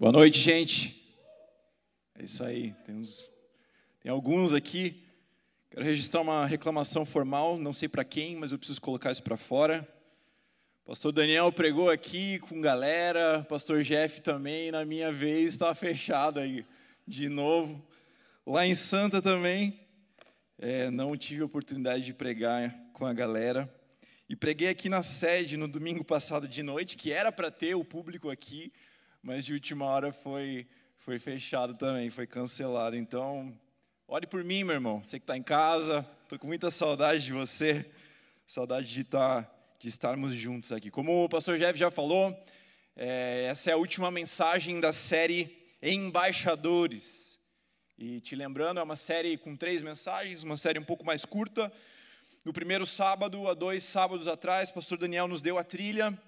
Boa noite, gente. É isso aí. Tem, uns, tem alguns aqui. Quero registrar uma reclamação formal, não sei para quem, mas eu preciso colocar isso para fora. Pastor Daniel pregou aqui com galera, Pastor Jeff também, na minha vez estava fechado aí de novo. Lá em Santa também, é, não tive a oportunidade de pregar com a galera. E preguei aqui na sede no domingo passado de noite, que era para ter o público aqui, mas de última hora foi, foi fechado também, foi cancelado. Então, ore por mim, meu irmão. Você que está em casa, estou com muita saudade de você, saudade de, estar, de estarmos juntos aqui. Como o pastor Jeff já falou, é, essa é a última mensagem da série Embaixadores. E te lembrando, é uma série com três mensagens, uma série um pouco mais curta. No primeiro sábado, há dois sábados atrás, o pastor Daniel nos deu a trilha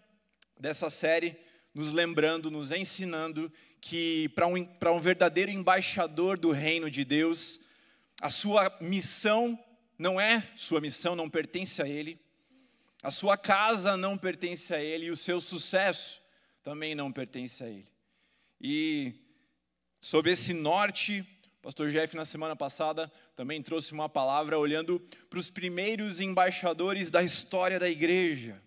dessa série nos lembrando, nos ensinando que para um, um verdadeiro embaixador do reino de Deus, a sua missão não é sua missão, não pertence a ele, a sua casa não pertence a ele e o seu sucesso também não pertence a ele. E sob esse norte, o pastor Jeff, na semana passada, também trouxe uma palavra olhando para os primeiros embaixadores da história da igreja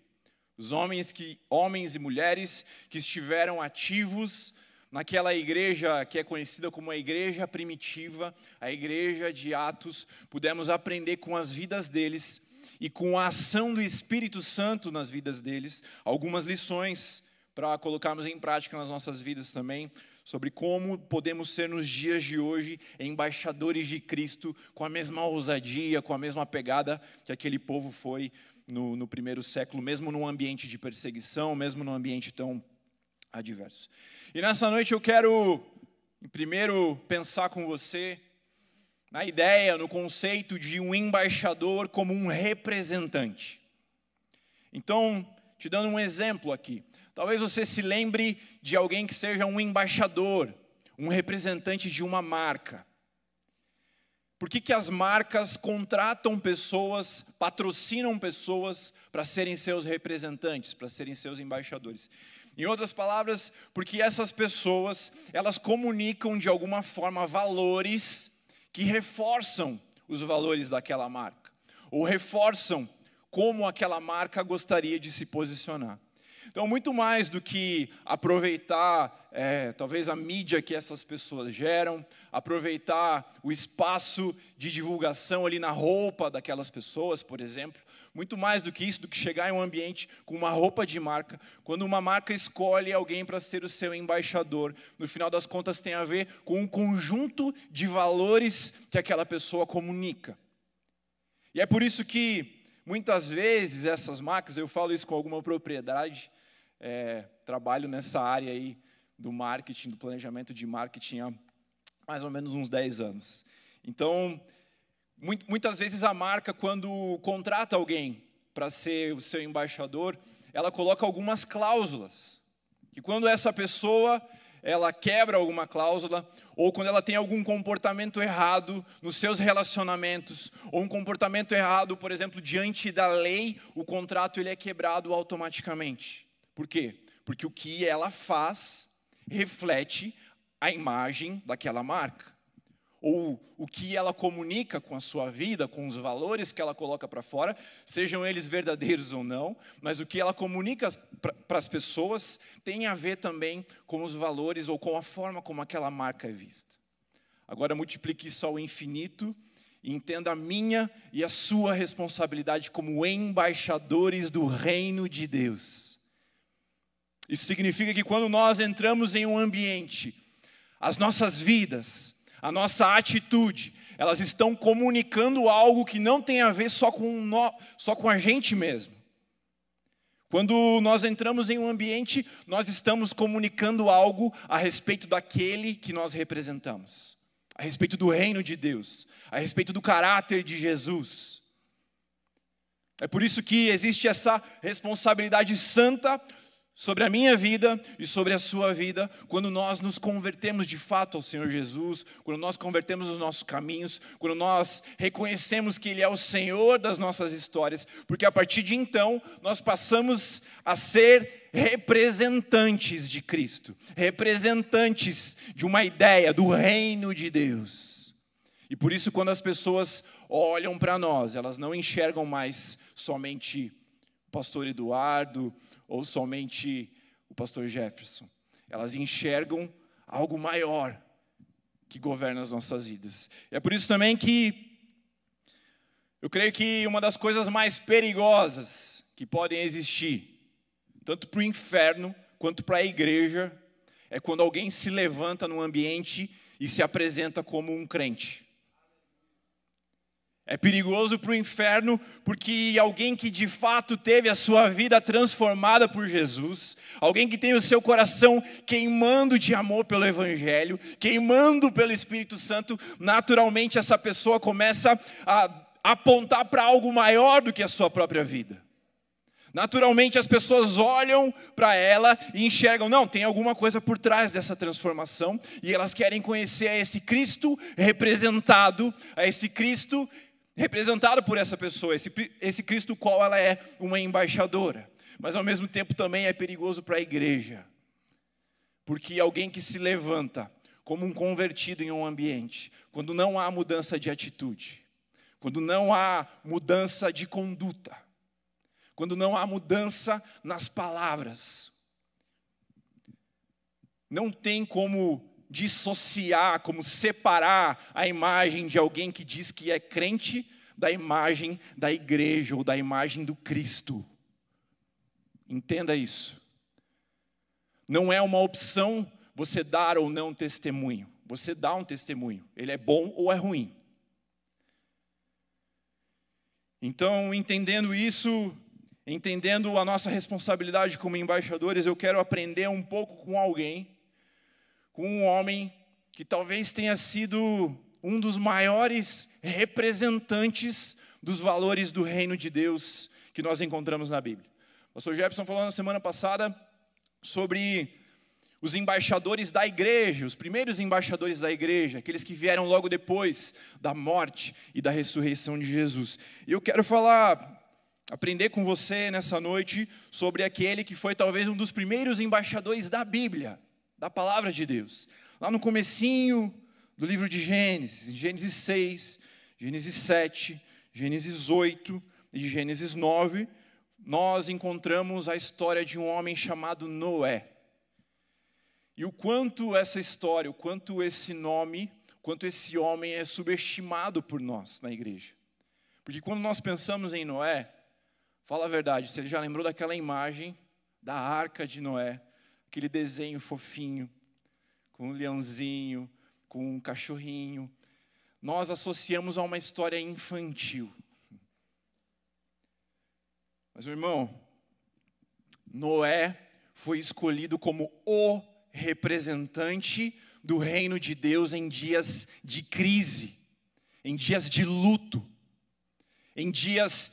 os homens, que, homens e mulheres que estiveram ativos naquela igreja que é conhecida como a igreja primitiva, a igreja de Atos, pudemos aprender com as vidas deles e com a ação do Espírito Santo nas vidas deles, algumas lições para colocarmos em prática nas nossas vidas também, sobre como podemos ser nos dias de hoje embaixadores de Cristo com a mesma ousadia, com a mesma pegada que aquele povo foi no, no primeiro século, mesmo num ambiente de perseguição, mesmo num ambiente tão adverso. E nessa noite eu quero, primeiro, pensar com você na ideia, no conceito de um embaixador como um representante. Então, te dando um exemplo aqui. Talvez você se lembre de alguém que seja um embaixador, um representante de uma marca. Por que, que as marcas contratam pessoas, patrocinam pessoas para serem seus representantes, para serem seus embaixadores? Em outras palavras, porque essas pessoas, elas comunicam de alguma forma valores que reforçam os valores daquela marca, ou reforçam como aquela marca gostaria de se posicionar. Então, muito mais do que aproveitar, é, talvez, a mídia que essas pessoas geram, aproveitar o espaço de divulgação ali na roupa daquelas pessoas, por exemplo, muito mais do que isso, do que chegar em um ambiente com uma roupa de marca, quando uma marca escolhe alguém para ser o seu embaixador, no final das contas tem a ver com um conjunto de valores que aquela pessoa comunica. E é por isso que muitas vezes essas marcas, eu falo isso com alguma propriedade, é, trabalho nessa área aí do marketing, do planejamento de marketing há mais ou menos uns 10 anos. Então, muitas vezes a marca, quando contrata alguém para ser o seu embaixador, ela coloca algumas cláusulas. E quando essa pessoa ela quebra alguma cláusula, ou quando ela tem algum comportamento errado nos seus relacionamentos, ou um comportamento errado, por exemplo, diante da lei, o contrato ele é quebrado automaticamente. Por quê? Porque o que ela faz reflete a imagem daquela marca. Ou o que ela comunica com a sua vida, com os valores que ela coloca para fora, sejam eles verdadeiros ou não, mas o que ela comunica para as pessoas tem a ver também com os valores ou com a forma como aquela marca é vista. Agora multiplique isso ao infinito e entenda a minha e a sua responsabilidade como embaixadores do reino de Deus. Isso significa que quando nós entramos em um ambiente, as nossas vidas, a nossa atitude, elas estão comunicando algo que não tem a ver só com, no, só com a gente mesmo. Quando nós entramos em um ambiente, nós estamos comunicando algo a respeito daquele que nós representamos, a respeito do reino de Deus, a respeito do caráter de Jesus. É por isso que existe essa responsabilidade santa sobre a minha vida e sobre a sua vida, quando nós nos convertemos de fato ao Senhor Jesus, quando nós convertemos os nossos caminhos, quando nós reconhecemos que Ele é o Senhor das nossas histórias, porque a partir de então nós passamos a ser representantes de Cristo, representantes de uma ideia do reino de Deus. E por isso, quando as pessoas olham para nós, elas não enxergam mais somente pastor Eduardo ou somente o pastor Jefferson. Elas enxergam algo maior que governa as nossas vidas. É por isso também que eu creio que uma das coisas mais perigosas que podem existir, tanto para o inferno quanto para a igreja, é quando alguém se levanta num ambiente e se apresenta como um crente. É perigoso para o inferno, porque alguém que de fato teve a sua vida transformada por Jesus, alguém que tem o seu coração queimando de amor pelo Evangelho, queimando pelo Espírito Santo, naturalmente essa pessoa começa a apontar para algo maior do que a sua própria vida. Naturalmente as pessoas olham para ela e enxergam, não, tem alguma coisa por trás dessa transformação, e elas querem conhecer a esse Cristo representado, a esse Cristo representado por essa pessoa, esse, esse Cristo qual ela é uma embaixadora. Mas ao mesmo tempo também é perigoso para a igreja. Porque alguém que se levanta como um convertido em um ambiente, quando não há mudança de atitude, quando não há mudança de conduta, quando não há mudança nas palavras, não tem como dissociar, como separar a imagem de alguém que diz que é crente da imagem da igreja ou da imagem do Cristo. Entenda isso. Não é uma opção você dar ou não testemunho. Você dá um testemunho. Ele é bom ou é ruim. Então, entendendo isso, entendendo a nossa responsabilidade como embaixadores, eu quero aprender um pouco com alguém com um homem que talvez tenha sido um dos maiores representantes dos valores do reino de Deus que nós encontramos na Bíblia. O pastor Jefferson falou na semana passada sobre os embaixadores da igreja, os primeiros embaixadores da igreja, aqueles que vieram logo depois da morte e da ressurreição de Jesus. E eu quero falar, aprender com você nessa noite sobre aquele que foi talvez um dos primeiros embaixadores da Bíblia da palavra de Deus. Lá no comecinho do livro de Gênesis, Gênesis 6, Gênesis 7, Gênesis 8 e Gênesis 9, nós encontramos a história de um homem chamado Noé. E o quanto essa história, o quanto esse nome, quanto esse homem é subestimado por nós na igreja. Porque quando nós pensamos em Noé, fala a verdade, você já lembrou daquela imagem da arca de Noé, aquele desenho fofinho, com um leãozinho, com um cachorrinho. Nós associamos a uma história infantil. Mas, meu irmão, Noé foi escolhido como o representante do reino de Deus em dias de crise, em dias de luto, em dias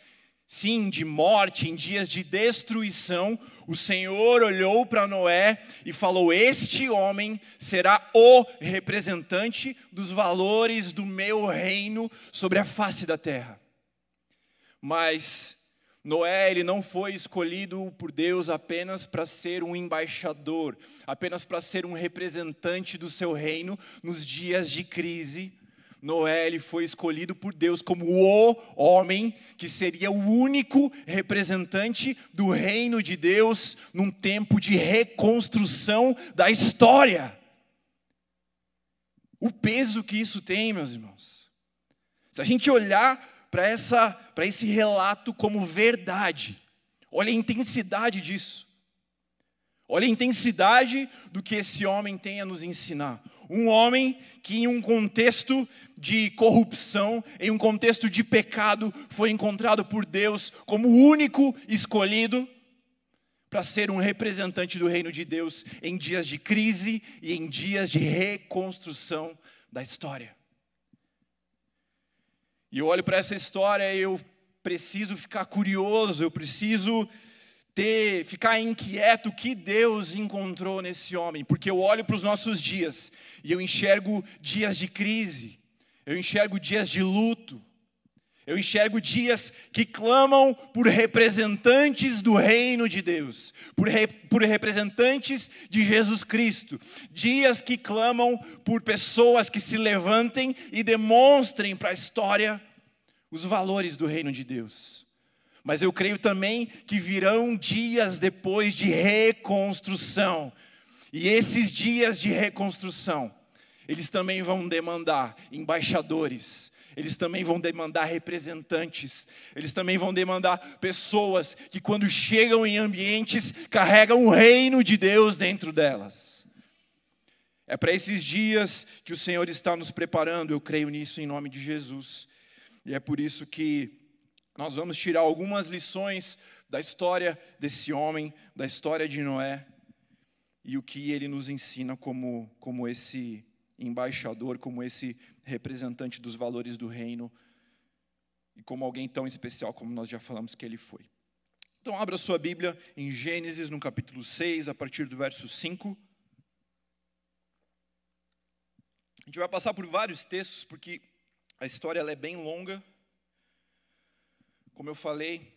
sim, de morte, em dias de destruição, o Senhor olhou para Noé e falou: Este homem será o representante dos valores do meu reino sobre a face da terra. Mas Noé, ele não foi escolhido por Deus apenas para ser um embaixador, apenas para ser um representante do seu reino nos dias de crise Noé ele foi escolhido por Deus como o homem que seria o único representante do reino de Deus num tempo de reconstrução da história. O peso que isso tem, meus irmãos. Se a gente olhar para essa para esse relato como verdade, olha a intensidade disso. Olha a intensidade do que esse homem tem a nos ensinar. Um homem que, em um contexto de corrupção, em um contexto de pecado, foi encontrado por Deus como o único escolhido para ser um representante do reino de Deus em dias de crise e em dias de reconstrução da história. E eu olho para essa história e eu preciso ficar curioso, eu preciso ter, ficar inquieto o que Deus encontrou nesse homem, porque eu olho para os nossos dias e eu enxergo dias de crise, eu enxergo dias de luto, eu enxergo dias que clamam por representantes do reino de Deus, por, re, por representantes de Jesus Cristo. Dias que clamam por pessoas que se levantem e demonstrem para a história os valores do reino de Deus. Mas eu creio também que virão dias depois de reconstrução. E esses dias de reconstrução, eles também vão demandar embaixadores, eles também vão demandar representantes, eles também vão demandar pessoas que, quando chegam em ambientes, carregam o reino de Deus dentro delas. É para esses dias que o Senhor está nos preparando, eu creio nisso em nome de Jesus. E é por isso que nós vamos tirar algumas lições da história desse homem, da história de Noé, e o que ele nos ensina como, como esse embaixador, como esse representante dos valores do reino e como alguém tão especial como nós já falamos que ele foi. Então, abra sua Bíblia em Gênesis, no capítulo 6, a partir do verso 5. A gente vai passar por vários textos, porque a história é bem longa. Como eu falei,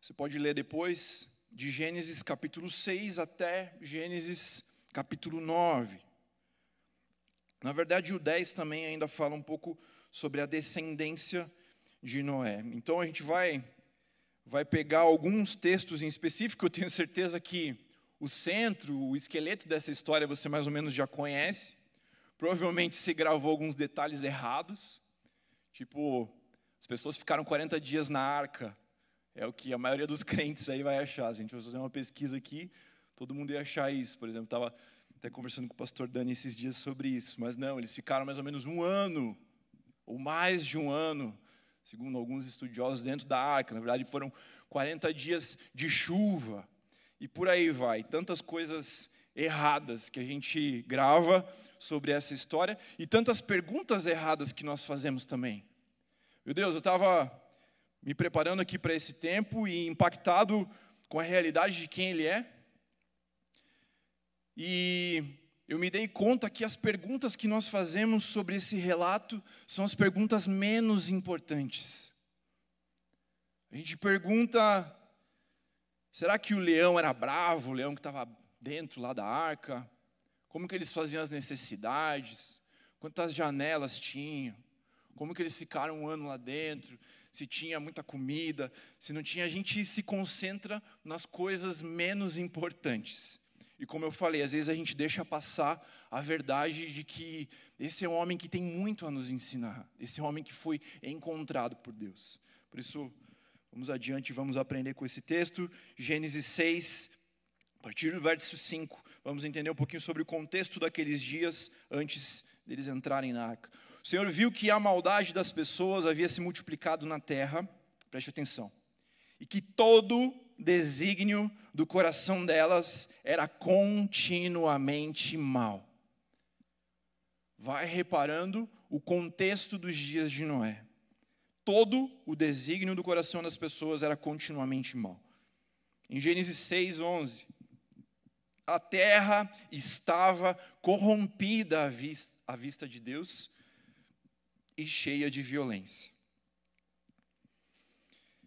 você pode ler depois, de Gênesis capítulo 6 até Gênesis capítulo 9. Na verdade, o 10 também ainda fala um pouco sobre a descendência de Noé. Então a gente vai vai pegar alguns textos em específico, eu tenho certeza que o centro, o esqueleto dessa história você mais ou menos já conhece. Provavelmente se gravou alguns detalhes errados, tipo, as pessoas ficaram 40 dias na arca. É o que a maioria dos crentes aí vai achar. Se a gente for fazer uma pesquisa aqui, todo mundo ia achar isso. Por exemplo, estava até conversando com o pastor Dani esses dias sobre isso, mas não, eles ficaram mais ou menos um ano, ou mais de um ano, segundo alguns estudiosos, dentro da arca. Na verdade, foram 40 dias de chuva, e por aí vai. Tantas coisas erradas que a gente grava sobre essa história, e tantas perguntas erradas que nós fazemos também. Meu Deus, eu estava me preparando aqui para esse tempo e impactado com a realidade de quem Ele é. E eu me dei conta que as perguntas que nós fazemos sobre esse relato são as perguntas menos importantes. A gente pergunta: será que o leão era bravo, o leão que estava dentro lá da arca? Como que eles faziam as necessidades? Quantas janelas tinham? Como que eles ficaram um ano lá dentro? Se tinha muita comida, se não tinha, a gente se concentra nas coisas menos importantes. E como eu falei, às vezes a gente deixa passar a verdade de que esse é um homem que tem muito a nos ensinar. Esse é um homem que foi encontrado por Deus. Por isso, vamos adiante, vamos aprender com esse texto. Gênesis 6, a partir do verso 5, vamos entender um pouquinho sobre o contexto daqueles dias antes deles entrarem na arca. O Senhor viu que a maldade das pessoas havia se multiplicado na terra, preste atenção, e que todo desígnio do coração delas era continuamente mal. Vai reparando o contexto dos dias de Noé. Todo o desígnio do coração das pessoas era continuamente mal. Em Gênesis 6, 11, a terra estava corrompida à vista, à vista de Deus e cheia de violência.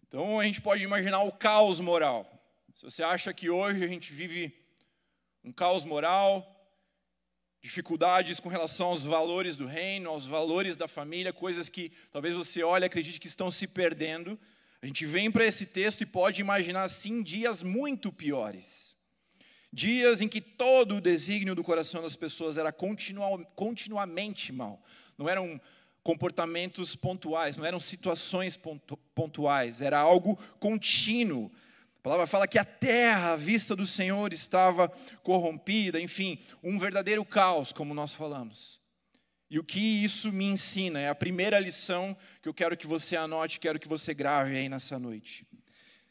Então a gente pode imaginar o caos moral. Se você acha que hoje a gente vive um caos moral, dificuldades com relação aos valores do reino, aos valores da família, coisas que talvez você olhe e acredite que estão se perdendo, a gente vem para esse texto e pode imaginar sim dias muito piores. Dias em que todo o desígnio do coração das pessoas era continuamente mal. Não eram comportamentos pontuais, não eram situações pontuais, era algo contínuo. A palavra fala que a terra à vista do Senhor estava corrompida, enfim, um verdadeiro caos, como nós falamos. E o que isso me ensina é a primeira lição que eu quero que você anote, quero que você grave aí nessa noite.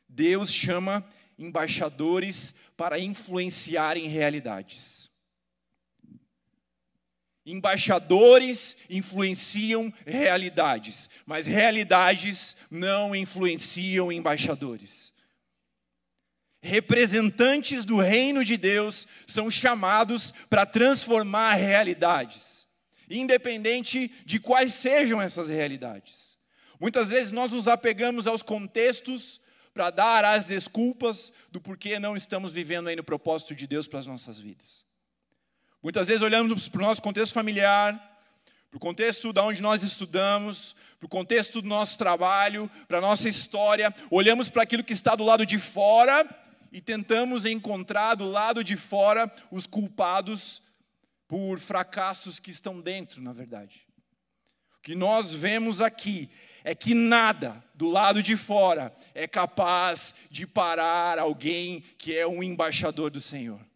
Deus chama embaixadores para influenciarem realidades. Embaixadores influenciam realidades, mas realidades não influenciam embaixadores. representantes do reino de Deus, são chamados para transformar realidades, independente de quais sejam essas realidades. Muitas vezes nós nos apegamos aos contextos para dar as desculpas do porquê não estamos vivendo aí no propósito de Deus para as nossas vidas. Muitas vezes olhamos para o nosso contexto familiar, para o contexto da onde nós estudamos, para o contexto do nosso trabalho, para a nossa história, olhamos para aquilo que está do lado de fora e tentamos encontrar do lado de fora os culpados por fracassos que estão dentro, na verdade. O que nós vemos aqui é que nada do lado de fora é capaz de parar alguém que é um embaixador do Senhor.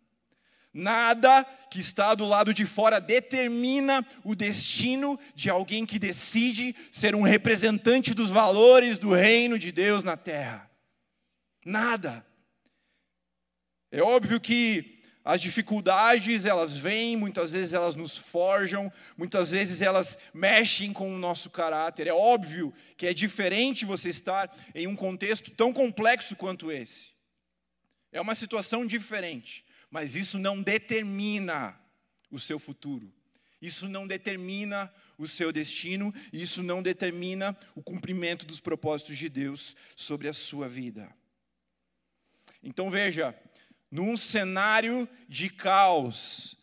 Nada que está do lado de fora determina o destino de alguém que decide ser um representante dos valores do reino de Deus na terra. Nada. É óbvio que as dificuldades, elas vêm, muitas vezes elas nos forjam, muitas vezes elas mexem com o nosso caráter. É óbvio que é diferente você estar em um contexto tão complexo quanto esse. É uma situação diferente mas isso não determina o seu futuro. Isso não determina o seu destino, isso não determina o cumprimento dos propósitos de Deus sobre a sua vida. Então veja, num cenário de caos,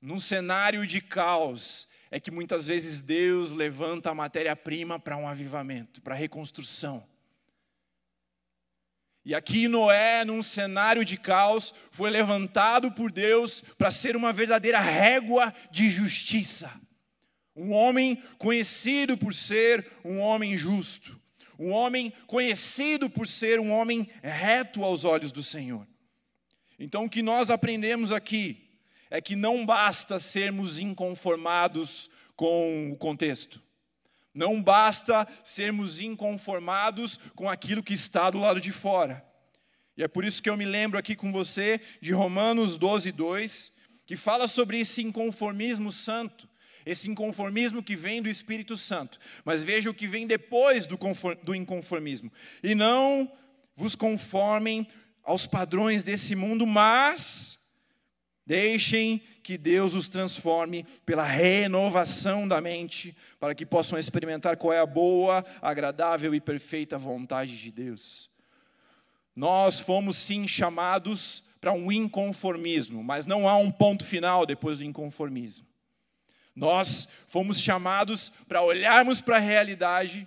num cenário de caos, é que muitas vezes Deus levanta a matéria-prima para um avivamento, para reconstrução. E aqui Noé, num cenário de caos, foi levantado por Deus para ser uma verdadeira régua de justiça. Um homem conhecido por ser um homem justo. Um homem conhecido por ser um homem reto aos olhos do Senhor. Então, o que nós aprendemos aqui é que não basta sermos inconformados com o contexto. Não basta sermos inconformados com aquilo que está do lado de fora. E é por isso que eu me lembro aqui com você de Romanos 12, 2, que fala sobre esse inconformismo santo, esse inconformismo que vem do Espírito Santo. Mas veja o que vem depois do, do inconformismo. E não vos conformem aos padrões desse mundo, mas Deixem que Deus os transforme pela renovação da mente, para que possam experimentar qual é a boa, agradável e perfeita vontade de Deus. Nós fomos sim chamados para um inconformismo, mas não há um ponto final depois do inconformismo. Nós fomos chamados para olharmos para a realidade,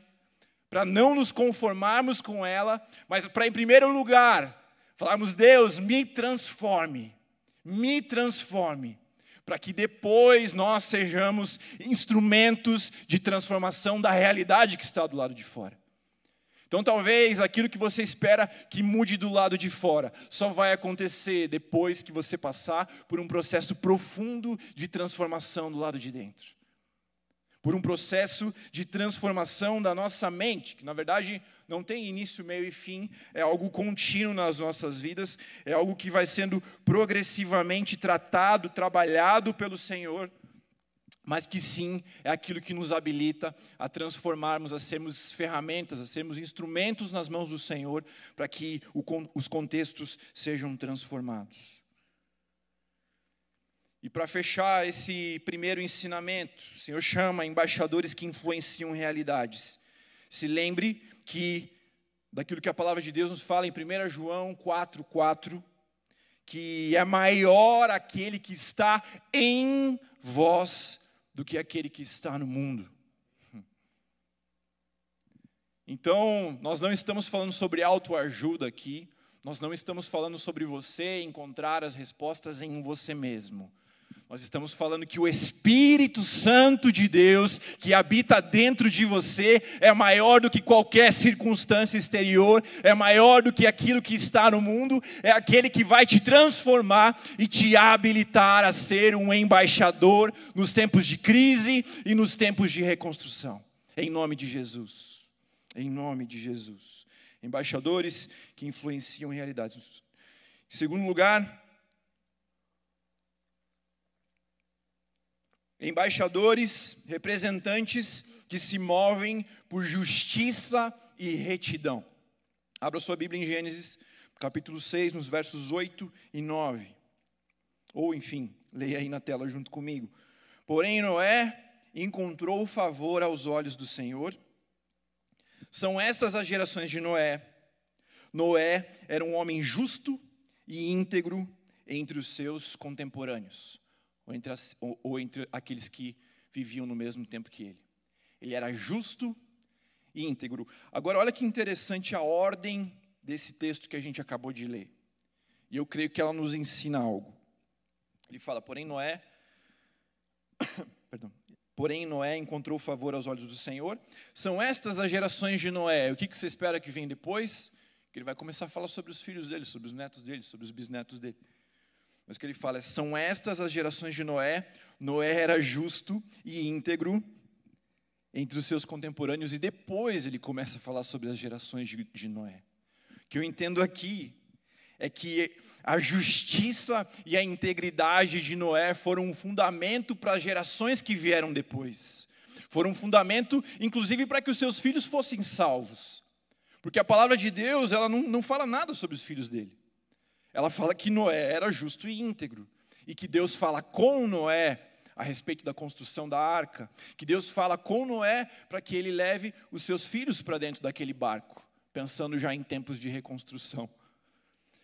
para não nos conformarmos com ela, mas para, em primeiro lugar, falarmos: Deus, me transforme me transforme, para que depois nós sejamos instrumentos de transformação da realidade que está do lado de fora. Então, talvez aquilo que você espera que mude do lado de fora só vai acontecer depois que você passar por um processo profundo de transformação do lado de dentro. Por um processo de transformação da nossa mente, que na verdade não tem início, meio e fim, é algo contínuo nas nossas vidas, é algo que vai sendo progressivamente tratado, trabalhado pelo Senhor, mas que sim é aquilo que nos habilita a transformarmos, a sermos ferramentas, a sermos instrumentos nas mãos do Senhor, para que os contextos sejam transformados. E para fechar esse primeiro ensinamento, o Senhor chama embaixadores que influenciam realidades. Se lembre que daquilo que a palavra de Deus nos fala em 1 João 4, 4, que é maior aquele que está em vós do que aquele que está no mundo. Então, nós não estamos falando sobre autoajuda aqui, nós não estamos falando sobre você encontrar as respostas em você mesmo. Nós estamos falando que o Espírito Santo de Deus, que habita dentro de você, é maior do que qualquer circunstância exterior, é maior do que aquilo que está no mundo, é aquele que vai te transformar e te habilitar a ser um embaixador nos tempos de crise e nos tempos de reconstrução. Em nome de Jesus. Em nome de Jesus. Embaixadores que influenciam realidades. Em segundo lugar, embaixadores, representantes que se movem por justiça e retidão. Abra sua Bíblia em Gênesis, capítulo 6, nos versos 8 e 9. Ou, enfim, leia aí na tela junto comigo. Porém, Noé encontrou favor aos olhos do Senhor. São estas as gerações de Noé. Noé era um homem justo e íntegro entre os seus contemporâneos, ou entre, as, ou, ou entre aqueles que viviam no mesmo tempo que ele. Ele era justo e íntegro. Agora, olha que interessante a ordem desse texto que a gente acabou de ler. E eu creio que ela nos ensina algo. Ele fala, porém Noé, perdão, porém Noé encontrou favor aos olhos do Senhor. São estas as gerações de Noé. O que, você espera que vem depois? Que ele vai começar a falar sobre os filhos dele, sobre os netos dele, sobre os bisnetos dele. Mas o que ele fala é: são estas as gerações de Noé. Noé era justo e íntegro entre os seus contemporâneos, e depois ele começa a falar sobre as gerações de, de Noé. O que eu entendo aqui é que a justiça e a integridade de Noé foram um fundamento para as gerações que vieram depois. Foram um fundamento, inclusive, para que os seus filhos fossem salvos. Porque a palavra de Deus, ela não, não fala nada sobre os filhos dele. Ela fala que Noé era justo e íntegro. E que Deus fala com Noé a respeito da construção da arca. Que Deus fala com Noé para que ele leve os seus filhos para dentro daquele barco, pensando já em tempos de reconstrução.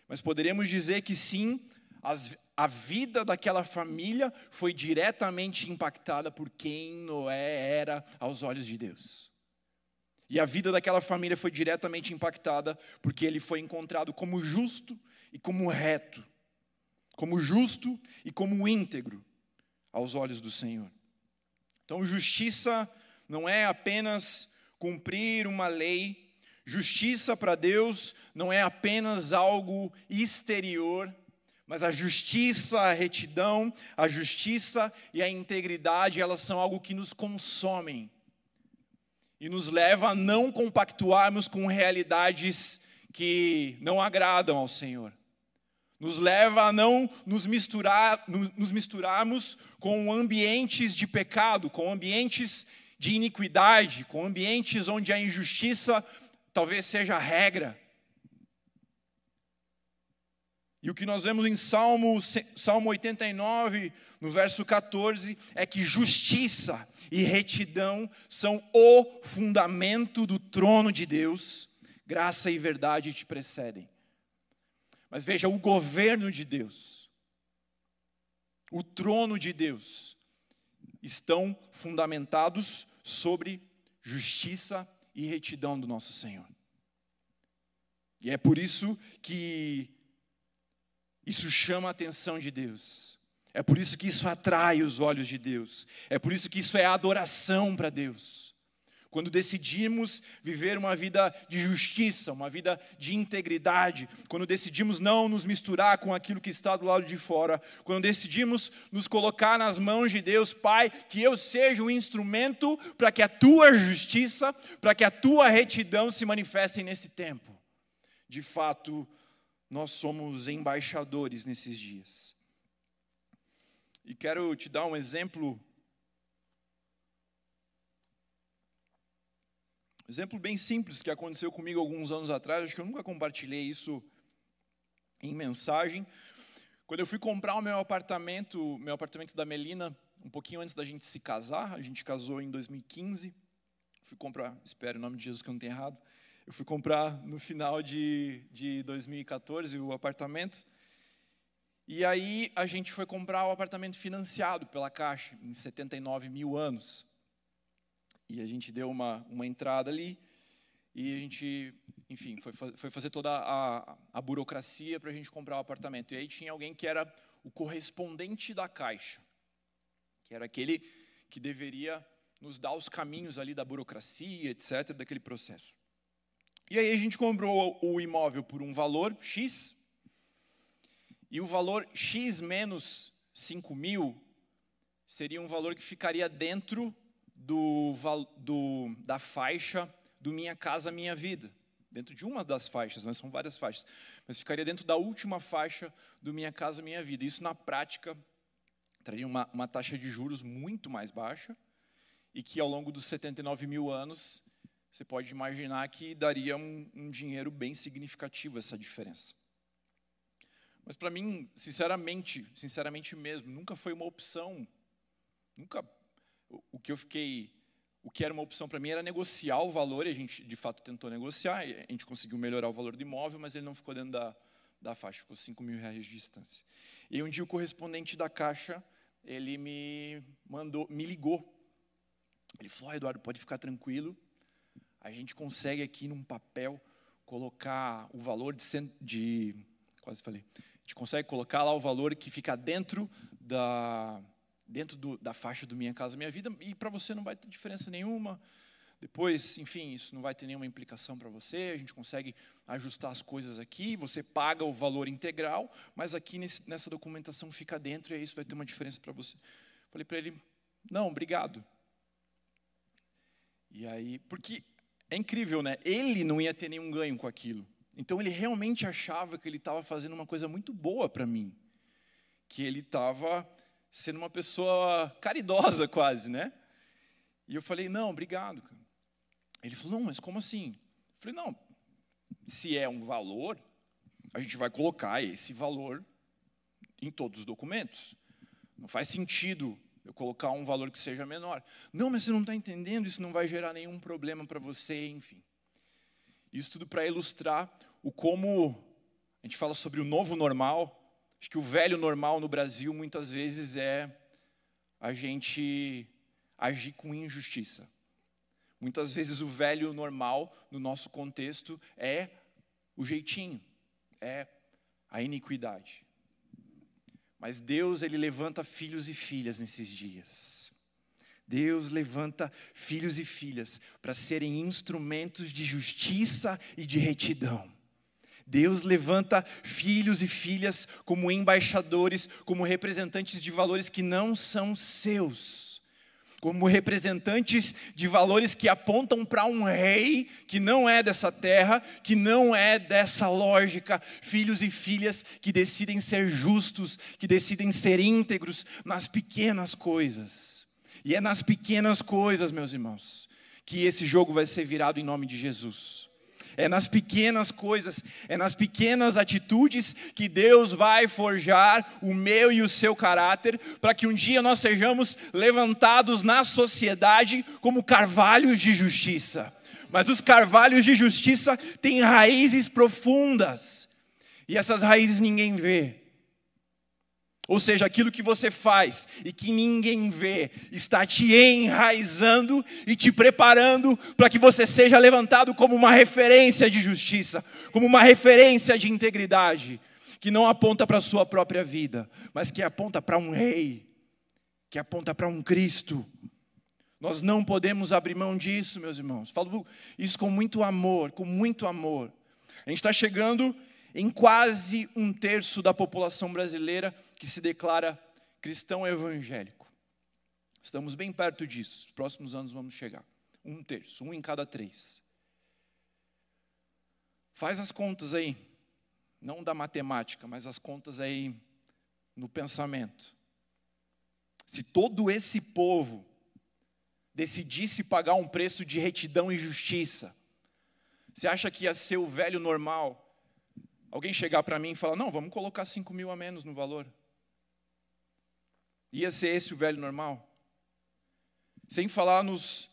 Mas poderíamos dizer que sim, as, a vida daquela família foi diretamente impactada por quem Noé era aos olhos de Deus. E a vida daquela família foi diretamente impactada porque ele foi encontrado como justo e como reto, como justo e como íntegro aos olhos do Senhor. Então, justiça não é apenas cumprir uma lei Justiça para Deus não é apenas algo exterior, mas a justiça, a retidão, a justiça e a integridade, elas são algo que nos consomem e nos leva a não compactuarmos com realidades que não agradam ao Senhor. Nos leva a não nos, misturar, nos misturarmos com ambientes de pecado, com ambientes de iniquidade, com ambientes onde a injustiça talvez seja a regra. E o que nós vemos em Salmo, Salmo 89, no verso 14, é que justiça e retidão são o fundamento do trono de Deus, graça e verdade te precedem. Mas veja, o governo de Deus, o trono de Deus, estão fundamentados sobre justiça e retidão do nosso Senhor. E é por isso que isso chama a atenção de Deus. É por isso que isso atrai os olhos de Deus. É por isso que isso é adoração para Deus. Quando decidimos viver uma vida de justiça, uma vida de integridade, quando decidimos não nos misturar com aquilo que está do lado de fora, quando decidimos nos colocar nas mãos de Deus, Pai, que eu seja um instrumento para que a tua justiça, para que a tua retidão se manifestem nesse tempo. De fato, nós somos embaixadores nesses dias. E quero te dar um exemplo exemplo bem simples que aconteceu comigo alguns anos atrás, acho que eu nunca compartilhei isso em mensagem. Quando eu fui comprar o meu apartamento, meu apartamento da Melina, um pouquinho antes da gente se casar, a gente casou em 2015. Fui comprar, espero em nome de Jesus que eu não tenha errado. Eu fui comprar no final de, de 2014 o apartamento. E aí a gente foi comprar o apartamento financiado pela Caixa, em 79 mil anos. E a gente deu uma, uma entrada ali e a gente, enfim, foi, foi fazer toda a, a burocracia para a gente comprar o apartamento. E aí tinha alguém que era o correspondente da Caixa, que era aquele que deveria nos dar os caminhos ali da burocracia, etc., daquele processo. E aí a gente comprou o imóvel por um valor X, e o valor X menos 5 mil seria um valor que ficaria dentro do, do, da faixa do Minha Casa Minha Vida. Dentro de uma das faixas, né? são várias faixas, mas ficaria dentro da última faixa do Minha Casa Minha Vida. Isso, na prática, traria uma, uma taxa de juros muito mais baixa e que, ao longo dos 79 mil anos, você pode imaginar que daria um, um dinheiro bem significativo essa diferença. Mas para mim, sinceramente, sinceramente mesmo, nunca foi uma opção. Nunca o que eu fiquei, o que era uma opção para mim era negociar o valor, e a gente de fato tentou negociar, a gente conseguiu melhorar o valor do imóvel, mas ele não ficou dentro da, da faixa, ficou 5 mil reais de distância. E um dia o correspondente da Caixa, ele me mandou, me ligou. Ele falou, oh, Eduardo, pode ficar tranquilo, a gente consegue aqui num papel colocar o valor de, de quase falei, gente consegue colocar lá o valor que fica dentro da, dentro do, da faixa do Minha Casa Minha Vida, e para você não vai ter diferença nenhuma. Depois, enfim, isso não vai ter nenhuma implicação para você, a gente consegue ajustar as coisas aqui, você paga o valor integral, mas aqui nesse, nessa documentação fica dentro e isso vai ter uma diferença para você. Falei para ele, não, obrigado. E aí, porque é incrível, né? Ele não ia ter nenhum ganho com aquilo. Então ele realmente achava que ele estava fazendo uma coisa muito boa para mim, que ele estava sendo uma pessoa caridosa quase, né? E eu falei não, obrigado. Ele falou não, mas como assim? Eu falei não, se é um valor, a gente vai colocar esse valor em todos os documentos. Não faz sentido eu colocar um valor que seja menor. Não, mas você não está entendendo, isso não vai gerar nenhum problema para você, enfim. Isso tudo para ilustrar o como a gente fala sobre o novo normal. Acho que o velho normal no Brasil muitas vezes é a gente agir com injustiça. Muitas vezes o velho normal no nosso contexto é o jeitinho, é a iniquidade. Mas Deus ele levanta filhos e filhas nesses dias. Deus levanta filhos e filhas para serem instrumentos de justiça e de retidão. Deus levanta filhos e filhas como embaixadores, como representantes de valores que não são seus, como representantes de valores que apontam para um rei que não é dessa terra, que não é dessa lógica, filhos e filhas que decidem ser justos, que decidem ser íntegros nas pequenas coisas e é nas pequenas coisas, meus irmãos, que esse jogo vai ser virado em nome de Jesus. É nas pequenas coisas, é nas pequenas atitudes que Deus vai forjar o meu e o seu caráter, para que um dia nós sejamos levantados na sociedade como carvalhos de justiça. Mas os carvalhos de justiça têm raízes profundas, e essas raízes ninguém vê. Ou seja, aquilo que você faz e que ninguém vê, está te enraizando e te preparando para que você seja levantado como uma referência de justiça, como uma referência de integridade, que não aponta para a sua própria vida, mas que aponta para um rei, que aponta para um Cristo. Nós não podemos abrir mão disso, meus irmãos. Falo isso com muito amor, com muito amor. A gente está chegando em quase um terço da população brasileira que se declara cristão evangélico. Estamos bem perto disso, nos próximos anos vamos chegar. Um terço, um em cada três. Faz as contas aí, não da matemática, mas as contas aí no pensamento. Se todo esse povo decidisse pagar um preço de retidão e justiça, você acha que ia ser o velho normal alguém chegar para mim e falar: não, vamos colocar 5 mil a menos no valor. Ia ser esse o velho normal? Sem falar nos,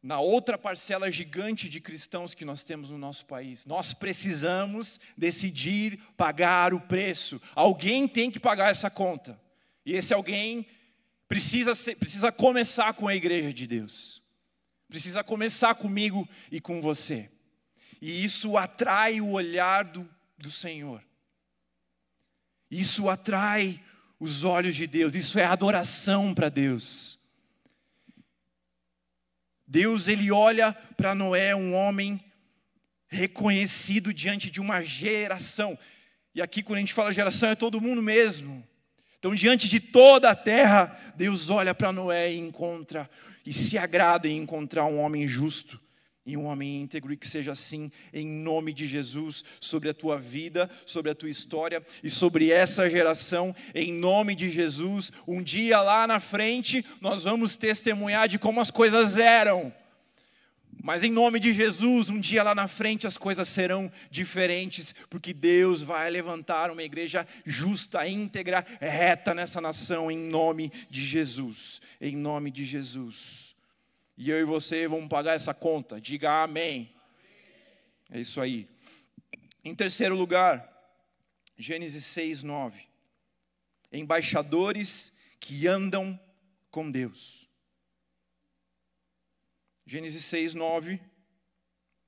na outra parcela gigante de cristãos que nós temos no nosso país. Nós precisamos decidir pagar o preço. Alguém tem que pagar essa conta. E esse alguém precisa, ser, precisa começar com a igreja de Deus. Precisa começar comigo e com você. E isso atrai o olhar do, do Senhor. Isso atrai os olhos de Deus, isso é adoração para Deus. Deus, ele olha para Noé, um homem reconhecido diante de uma geração. E aqui, quando a gente fala geração, é todo mundo mesmo. Então, diante de toda a terra, Deus olha para Noé e encontra, e se agrada em encontrar um homem justo e um homem íntegro, e que seja assim, em nome de Jesus, sobre a tua vida, sobre a tua história e sobre essa geração, em nome de Jesus. Um dia lá na frente, nós vamos testemunhar de como as coisas eram, Mas em nome de Jesus, um dia lá na frente as coisas serão diferentes, porque Deus vai levantar uma igreja justa, íntegra, reta nessa nação, em nome de Jesus. Em nome de Jesus. E eu e você vamos pagar essa conta. Diga amém. É isso aí. Em terceiro lugar, Gênesis 6, 9. Embaixadores que andam com Deus. Gênesis 6, 9,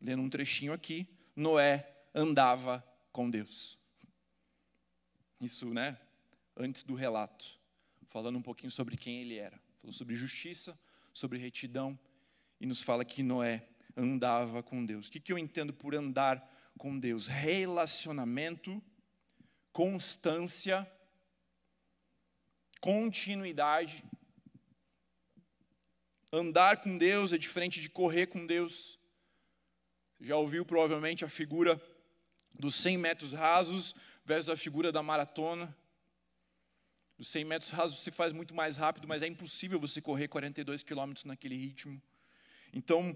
lendo um trechinho aqui, Noé andava com Deus. Isso, né? Antes do relato, falando um pouquinho sobre quem ele era. Falou sobre justiça, sobre retidão, e nos fala que Noé andava com Deus. O que, eu entendo por andar com Deus? Relacionamento, constância, continuidade Andar com Deus é diferente de correr com Deus. Você já ouviu provavelmente a figura dos 100 metros rasos versus a figura da maratona. Os 100 metros rasos se faz muito mais rápido, mas é impossível você correr 42 quilômetros naquele ritmo. Então,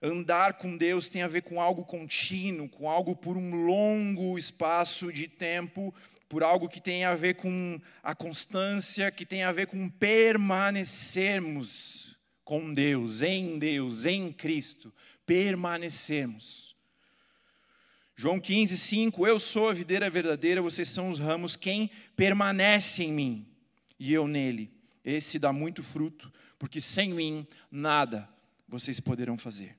andar com Deus tem a ver com algo contínuo, com algo por um longo espaço de tempo, por algo que tem a ver com a constância, que tem a ver com permanecermos com Deus, em Deus, em Cristo, permanecermos. João 15, 5: Eu sou a videira verdadeira, vocês são os ramos, quem permanece em mim e eu nele, esse dá muito fruto, porque sem mim nada vocês poderão fazer.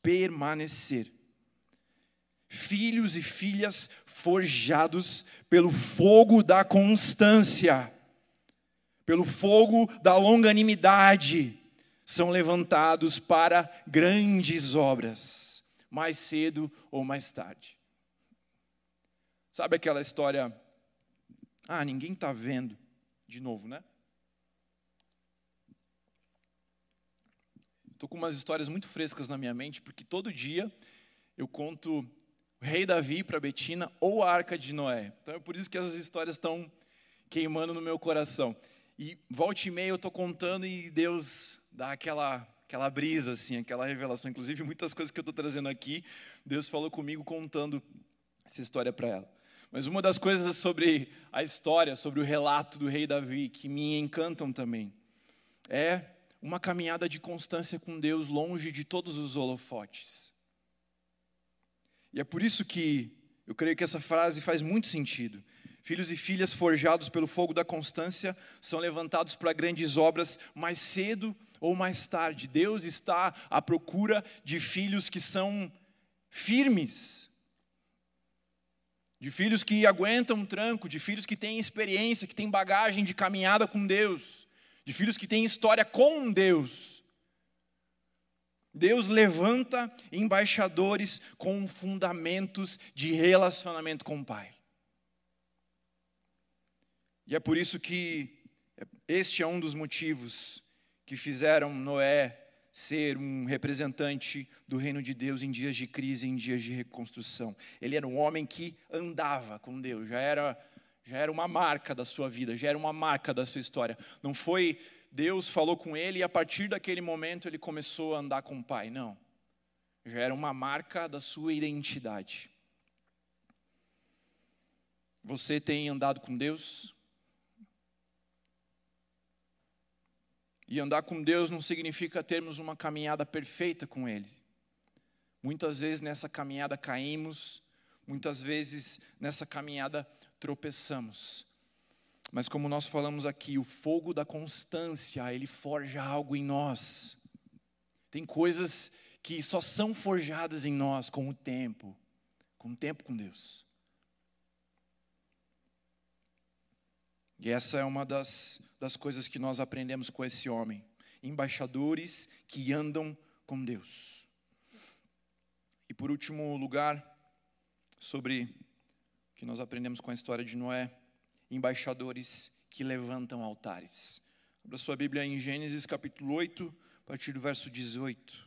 Permanecer filhos e filhas forjados pelo fogo da constância, pelo fogo da longanimidade, são levantados para grandes obras, mais cedo ou mais tarde. Sabe aquela história? Ah, ninguém está vendo. De novo, né? Estou com umas histórias muito frescas na minha mente, porque todo dia eu conto o rei Davi para Betina ou a arca de Noé. Então é por isso que essas histórias estão queimando no meu coração. E volte e meia eu estou contando e Deus dá aquela, aquela brisa, assim, aquela revelação. Inclusive, muitas coisas que eu estou trazendo aqui, Deus falou comigo contando essa história para ela. Mas uma das coisas sobre a história, sobre o relato do rei Davi, que me encantam também, é uma caminhada de constância com Deus longe de todos os holofotes. E é por isso que eu creio que essa frase faz muito sentido. Filhos e filhas forjados pelo fogo da constância são levantados para grandes obras mais cedo ou mais tarde. Deus está à procura de filhos que são firmes, de filhos que aguentam um tranco, de filhos que têm experiência, que têm bagagem de caminhada com Deus, de filhos que têm história com Deus. Deus levanta embaixadores com fundamentos de relacionamento com o Pai. E é por isso que este é um dos motivos que fizeram Noé ser um representante do reino de Deus em dias de crise, em dias de reconstrução. Ele era um homem que andava com Deus, já era já era uma marca da sua vida, já era uma marca da sua história. Não foi Deus falou com ele e a partir daquele momento ele começou a andar com o Pai. Não. Já era uma marca da sua identidade. Você tem andado com Deus? E andar com Deus não significa termos uma caminhada perfeita com Ele. Muitas vezes nessa caminhada caímos, muitas vezes nessa caminhada tropeçamos. Mas como nós falamos aqui, o fogo da constância, ele forja algo em nós. Tem coisas que só são forjadas em nós com o tempo, com o tempo com Deus. E essa é uma das, das coisas que nós aprendemos com esse homem. Embaixadores que andam com Deus. E por último lugar, sobre que nós aprendemos com a história de Noé embaixadores que levantam altares. Abra sua Bíblia em Gênesis capítulo 8, a partir do verso 18.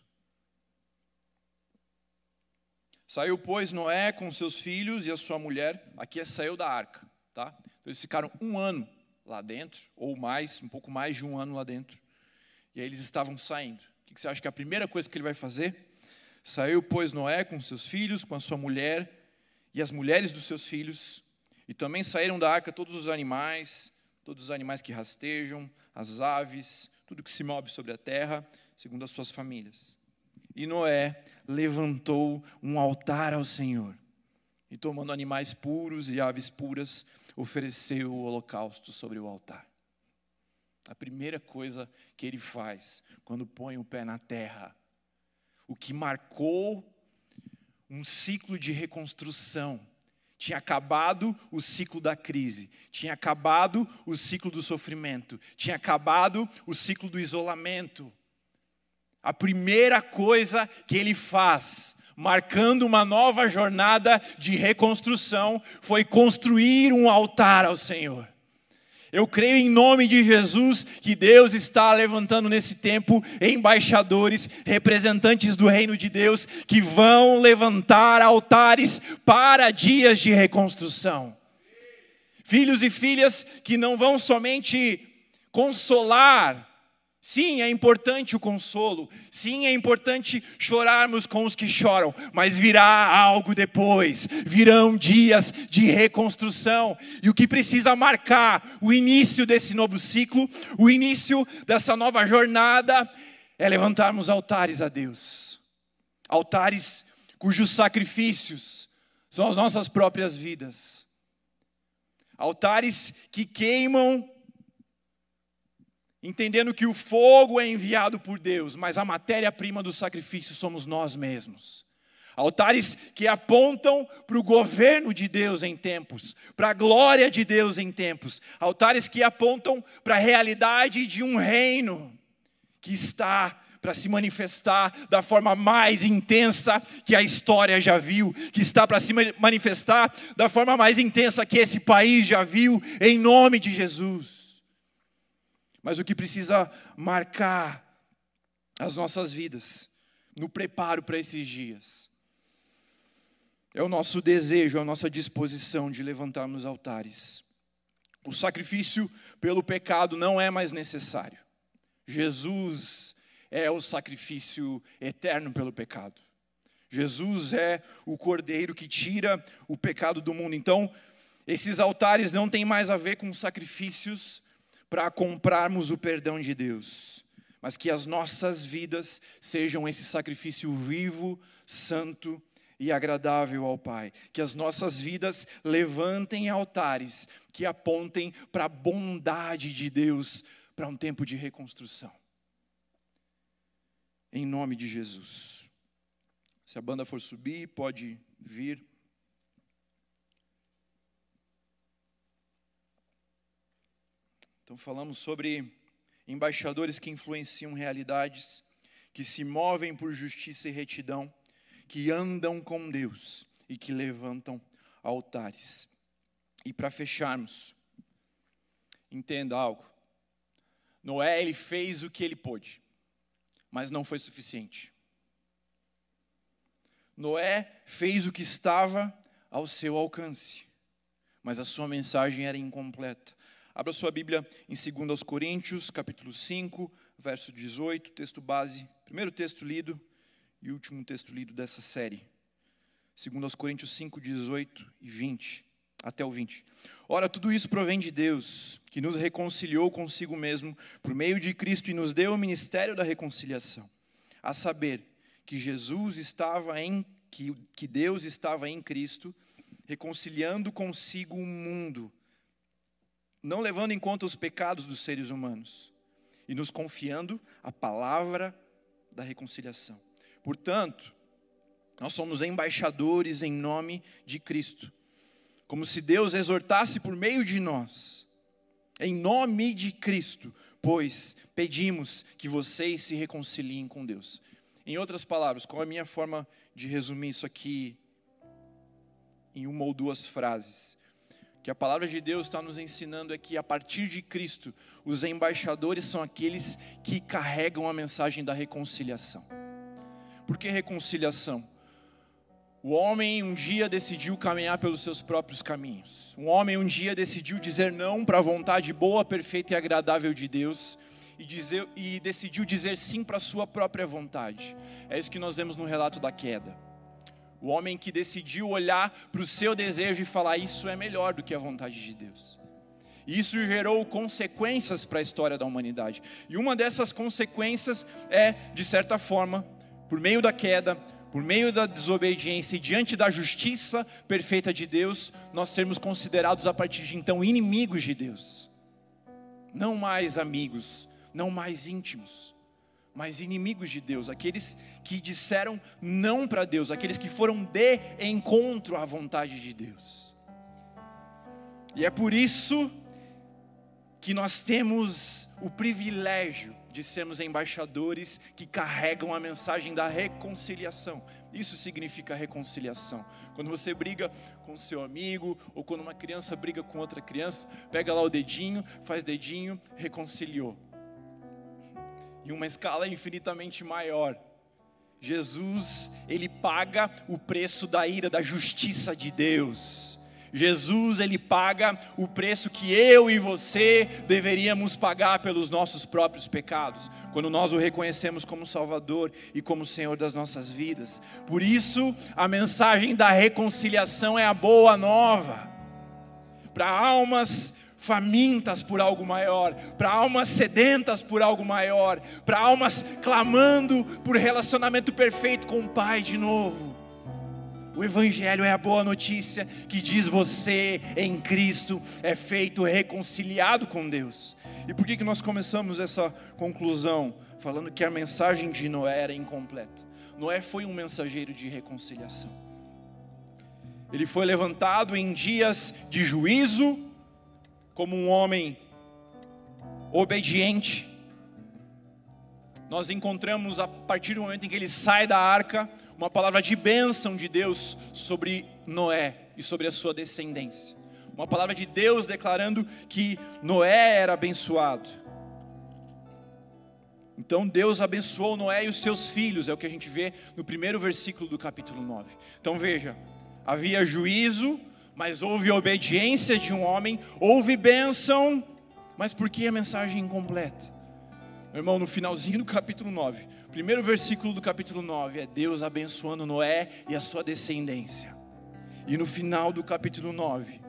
Saiu, pois, Noé com seus filhos e a sua mulher, aqui é saiu da arca, tá? Eles ficaram um ano lá dentro, ou mais, um pouco mais de um ano lá dentro. E aí eles estavam saindo. O que você acha que é a primeira coisa que ele vai fazer? Saiu, pois, Noé com seus filhos, com a sua mulher e as mulheres dos seus filhos, e também saíram da arca todos os animais, todos os animais que rastejam, as aves, tudo que se move sobre a terra, segundo as suas famílias. E Noé levantou um altar ao Senhor, e tomando animais puros e aves puras, ofereceu o holocausto sobre o altar. A primeira coisa que ele faz quando põe o pé na terra, o que marcou um ciclo de reconstrução. Tinha acabado o ciclo da crise, tinha acabado o ciclo do sofrimento, tinha acabado o ciclo do isolamento. A primeira coisa que ele faz, marcando uma nova jornada de reconstrução, foi construir um altar ao Senhor. Eu creio em nome de Jesus que Deus está levantando nesse tempo embaixadores, representantes do reino de Deus, que vão levantar altares para dias de reconstrução. Filhos e filhas que não vão somente consolar Sim, é importante o consolo. Sim, é importante chorarmos com os que choram, mas virá algo depois. Virão dias de reconstrução. E o que precisa marcar o início desse novo ciclo, o início dessa nova jornada, é levantarmos altares a Deus. Altares cujos sacrifícios são as nossas próprias vidas. Altares que queimam entendendo que o fogo é enviado por Deus, mas a matéria-prima do sacrifício somos nós mesmos. Altares que apontam para o governo de Deus em tempos, para a glória de Deus em tempos. Altares que apontam para a realidade de um reino que está para se manifestar da forma mais intensa que a história já viu, que está para se manifestar da forma mais intensa que esse país já viu, em nome de Jesus. Mas o que precisa marcar as nossas vidas no preparo para esses dias é o nosso desejo, a nossa disposição de levantarmos altares. O sacrifício pelo pecado não é mais necessário. Jesus é o sacrifício eterno pelo pecado. Jesus é o cordeiro que tira o pecado do mundo. Então, esses altares não têm mais a ver com sacrifícios para comprarmos o perdão de Deus, mas que as nossas vidas sejam esse sacrifício vivo, santo e agradável ao Pai. Que as nossas vidas levantem altares que apontem para a bondade de Deus para um tempo de reconstrução. Em nome de Jesus. Se a banda for subir, pode vir. Então, falamos sobre embaixadores que influenciam realidades, que se movem por justiça e retidão, que andam com Deus e que levantam altares. E para fecharmos, entenda algo. Noé ele fez o que ele pôde, mas não foi suficiente. Noé fez o que estava ao seu alcance, mas a sua mensagem era incompleta. Abra sua Bíblia em 2 Coríntios, capítulo 5, verso 18, texto base, primeiro texto lido e último texto lido dessa série. 2 Coríntios 5, 18 e 20, até o 20. Ora, tudo isso provém de Deus, que nos reconciliou consigo mesmo por meio de Cristo e nos deu o ministério da reconciliação. A saber, que Jesus estava em que, que Deus estava em Cristo, reconciliando consigo o mundo não levando em conta os pecados dos seres humanos e nos confiando a palavra da reconciliação. Portanto, nós somos embaixadores em nome de Cristo, como se Deus exortasse por meio de nós, em nome de Cristo, pois pedimos que vocês se reconciliem com Deus. Em outras palavras, qual é a minha forma de resumir isso aqui em uma ou duas frases? Que a palavra de Deus está nos ensinando é que a partir de Cristo, os embaixadores são aqueles que carregam a mensagem da reconciliação. Por que reconciliação? O homem um dia decidiu caminhar pelos seus próprios caminhos. Um homem um dia decidiu dizer não para a vontade boa, perfeita e agradável de Deus e, dizer, e decidiu dizer sim para a sua própria vontade. É isso que nós vemos no relato da queda. O homem que decidiu olhar para o seu desejo e falar: Isso é melhor do que a vontade de Deus. Isso gerou consequências para a história da humanidade. E uma dessas consequências é, de certa forma, por meio da queda, por meio da desobediência e diante da justiça perfeita de Deus, nós sermos considerados a partir de então inimigos de Deus. Não mais amigos, não mais íntimos, mas inimigos de Deus, aqueles que disseram não para Deus, aqueles que foram de encontro à vontade de Deus. E é por isso que nós temos o privilégio de sermos embaixadores que carregam a mensagem da reconciliação. Isso significa reconciliação. Quando você briga com seu amigo, ou quando uma criança briga com outra criança, pega lá o dedinho, faz dedinho, reconciliou. Em uma escala infinitamente maior. Jesus, ele paga o preço da ira, da justiça de Deus Jesus, ele paga o preço que eu e você deveríamos pagar pelos nossos próprios pecados, quando nós o reconhecemos como Salvador e como Senhor das nossas vidas. Por isso, a mensagem da reconciliação é a boa nova. Para almas famintas por algo maior, para almas sedentas por algo maior, para almas clamando por relacionamento perfeito com o Pai de novo. O Evangelho é a boa notícia que diz você em Cristo é feito reconciliado com Deus. E por que, que nós começamos essa conclusão falando que a mensagem de Noé era incompleta? Noé foi um mensageiro de reconciliação. Ele foi levantado em dias de juízo, como um homem obediente. Nós encontramos a partir do momento em que ele sai da arca, uma palavra de bênção de Deus sobre Noé e sobre a sua descendência. Uma palavra de Deus declarando que Noé era abençoado. Então Deus abençoou Noé e os seus filhos, é o que a gente vê no primeiro versículo do capítulo 9. Então veja, havia juízo, mas houve obediência de um homem, houve bênção, mas por que a mensagem incompleta? Meu irmão, no finalzinho do capítulo 9, primeiro versículo do capítulo 9 é Deus abençoando Noé e a sua descendência. E no final do capítulo 9,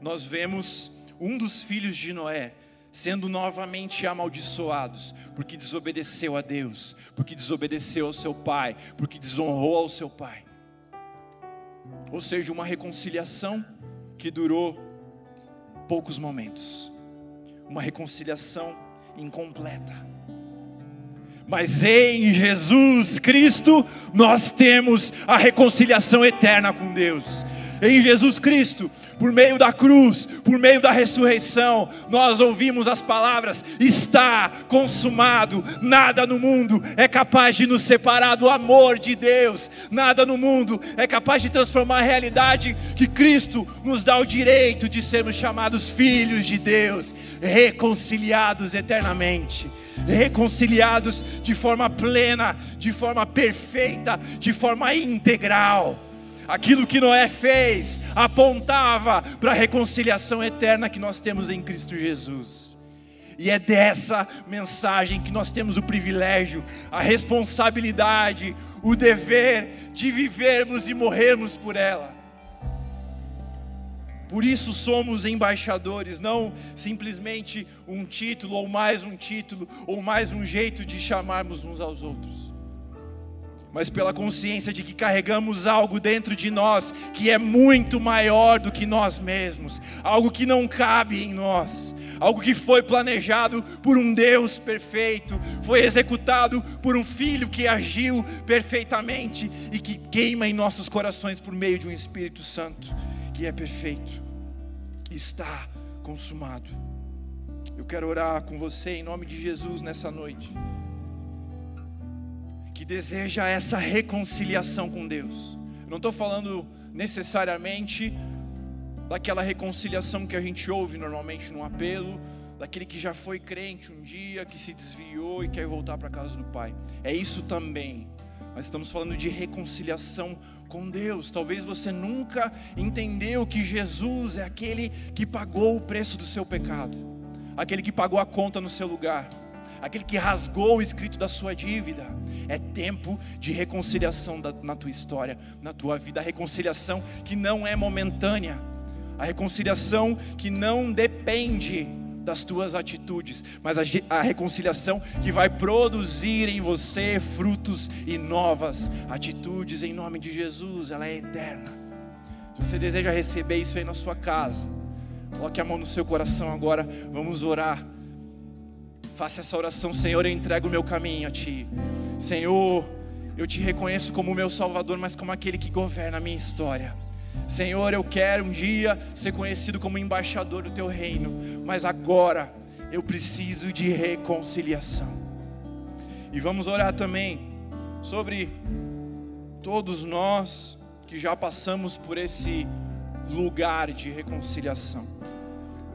nós vemos um dos filhos de Noé sendo novamente amaldiçoados, porque desobedeceu a Deus, porque desobedeceu ao seu pai, porque desonrou ao seu pai. Ou seja, uma reconciliação que durou poucos momentos, uma reconciliação incompleta mas em Jesus Cristo nós temos a reconciliação eterna com Deus. Em Jesus Cristo, por meio da cruz, por meio da ressurreição, nós ouvimos as palavras: está consumado. Nada no mundo é capaz de nos separar do amor de Deus, nada no mundo é capaz de transformar a realidade que Cristo nos dá o direito de sermos chamados filhos de Deus, reconciliados eternamente reconciliados de forma plena, de forma perfeita, de forma integral. Aquilo que Noé fez apontava para a reconciliação eterna que nós temos em Cristo Jesus. E é dessa mensagem que nós temos o privilégio, a responsabilidade, o dever de vivermos e morrermos por ela. Por isso somos embaixadores, não simplesmente um título, ou mais um título, ou mais um jeito de chamarmos uns aos outros, mas pela consciência de que carregamos algo dentro de nós que é muito maior do que nós mesmos, algo que não cabe em nós, algo que foi planejado por um Deus perfeito, foi executado por um Filho que agiu perfeitamente e que queima em nossos corações por meio de um Espírito Santo que é perfeito, está consumado. Eu quero orar com você em nome de Jesus nessa noite, que deseja essa reconciliação com Deus. Eu não estou falando necessariamente daquela reconciliação que a gente ouve normalmente no apelo, daquele que já foi crente um dia, que se desviou e quer voltar para casa do Pai. É isso também. Mas estamos falando de reconciliação com Deus. Talvez você nunca entendeu que Jesus é aquele que pagou o preço do seu pecado, aquele que pagou a conta no seu lugar, aquele que rasgou o escrito da sua dívida. É tempo de reconciliação da, na tua história, na tua vida, a reconciliação que não é momentânea, a reconciliação que não depende das tuas atitudes, mas a, a, reconciliação que vai produzir em você frutos e novas atitudes em nome de Jesus, ela é eterna. Se você deseja receber isso aí na sua casa, coloque a mão no seu coração agora, vamos orar. Faça essa oração, Senhor, eu entrego o meu caminho a Ti. Senhor, eu te reconheço como meu Salvador, mas como aquele que governa a minha história. Senhor, eu quero um dia ser conhecido como embaixador do teu reino, mas agora eu preciso de reconciliação. E vamos orar também sobre todos nós que já passamos por esse lugar de reconciliação.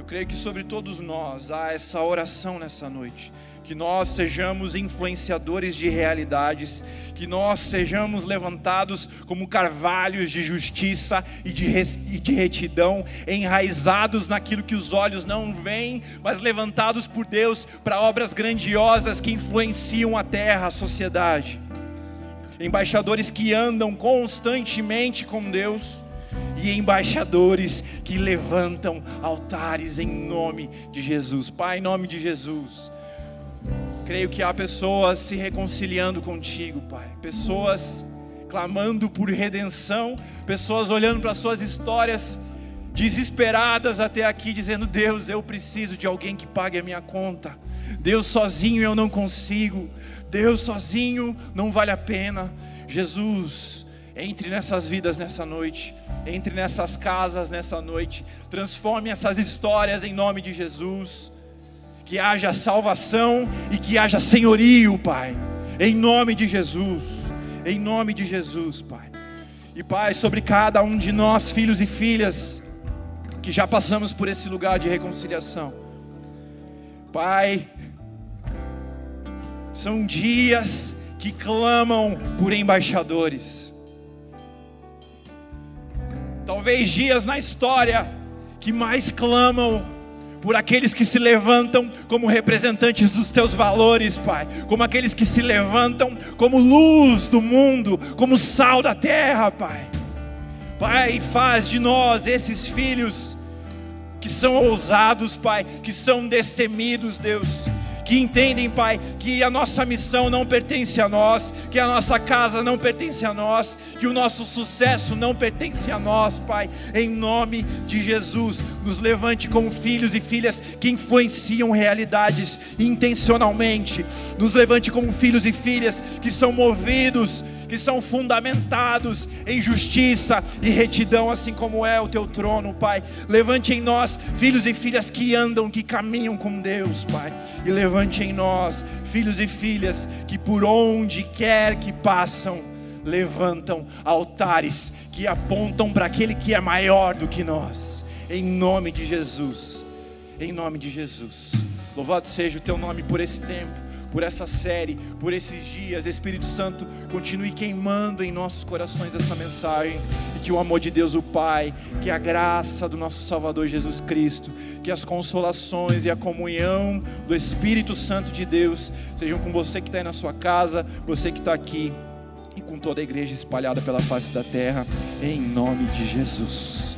Eu creio que sobre todos nós há essa oração nessa noite que nós sejamos influenciadores de realidades, que nós sejamos levantados como carvalhos de justiça e de, e de retidão, enraizados naquilo que os olhos não veem, mas levantados por Deus para obras grandiosas que influenciam a terra, a sociedade. Embaixadores que andam constantemente com Deus e embaixadores que levantam altares em nome de Jesus. Pai, em nome de Jesus. Creio que há pessoas se reconciliando contigo, Pai. Pessoas clamando por redenção, pessoas olhando para suas histórias desesperadas até aqui, dizendo: Deus, eu preciso de alguém que pague a minha conta. Deus, sozinho eu não consigo. Deus, sozinho não vale a pena. Jesus, entre nessas vidas nessa noite, entre nessas casas nessa noite, transforme essas histórias em nome de Jesus. Que haja salvação e que haja senhorio, Pai, em nome de Jesus, em nome de Jesus, Pai. E Pai, sobre cada um de nós, filhos e filhas, que já passamos por esse lugar de reconciliação, Pai, são dias que clamam por embaixadores, talvez dias na história que mais clamam por aqueles que se levantam como representantes dos teus valores, Pai, como aqueles que se levantam como luz do mundo, como sal da terra, Pai. Pai, faz de nós esses filhos que são ousados, Pai, que são destemidos, Deus que entendem, Pai, que a nossa missão não pertence a nós, que a nossa casa não pertence a nós, que o nosso sucesso não pertence a nós, Pai. Em nome de Jesus, nos levante como filhos e filhas que influenciam realidades intencionalmente. Nos levante como filhos e filhas que são movidos que são fundamentados em justiça e retidão, assim como é o teu trono, Pai. Levante em nós filhos e filhas que andam, que caminham com Deus, Pai. E levante em nós filhos e filhas que por onde quer que passam, levantam altares que apontam para aquele que é maior do que nós. Em nome de Jesus. Em nome de Jesus. Louvado seja o teu nome por esse tempo por essa série, por esses dias. Espírito Santo, continue queimando em nossos corações essa mensagem e que o amor de Deus, o Pai, que a graça do nosso Salvador Jesus Cristo, que as consolações e a comunhão do Espírito Santo de Deus sejam com você que está aí na sua casa, você que está aqui e com toda a igreja espalhada pela face da terra, em nome de Jesus.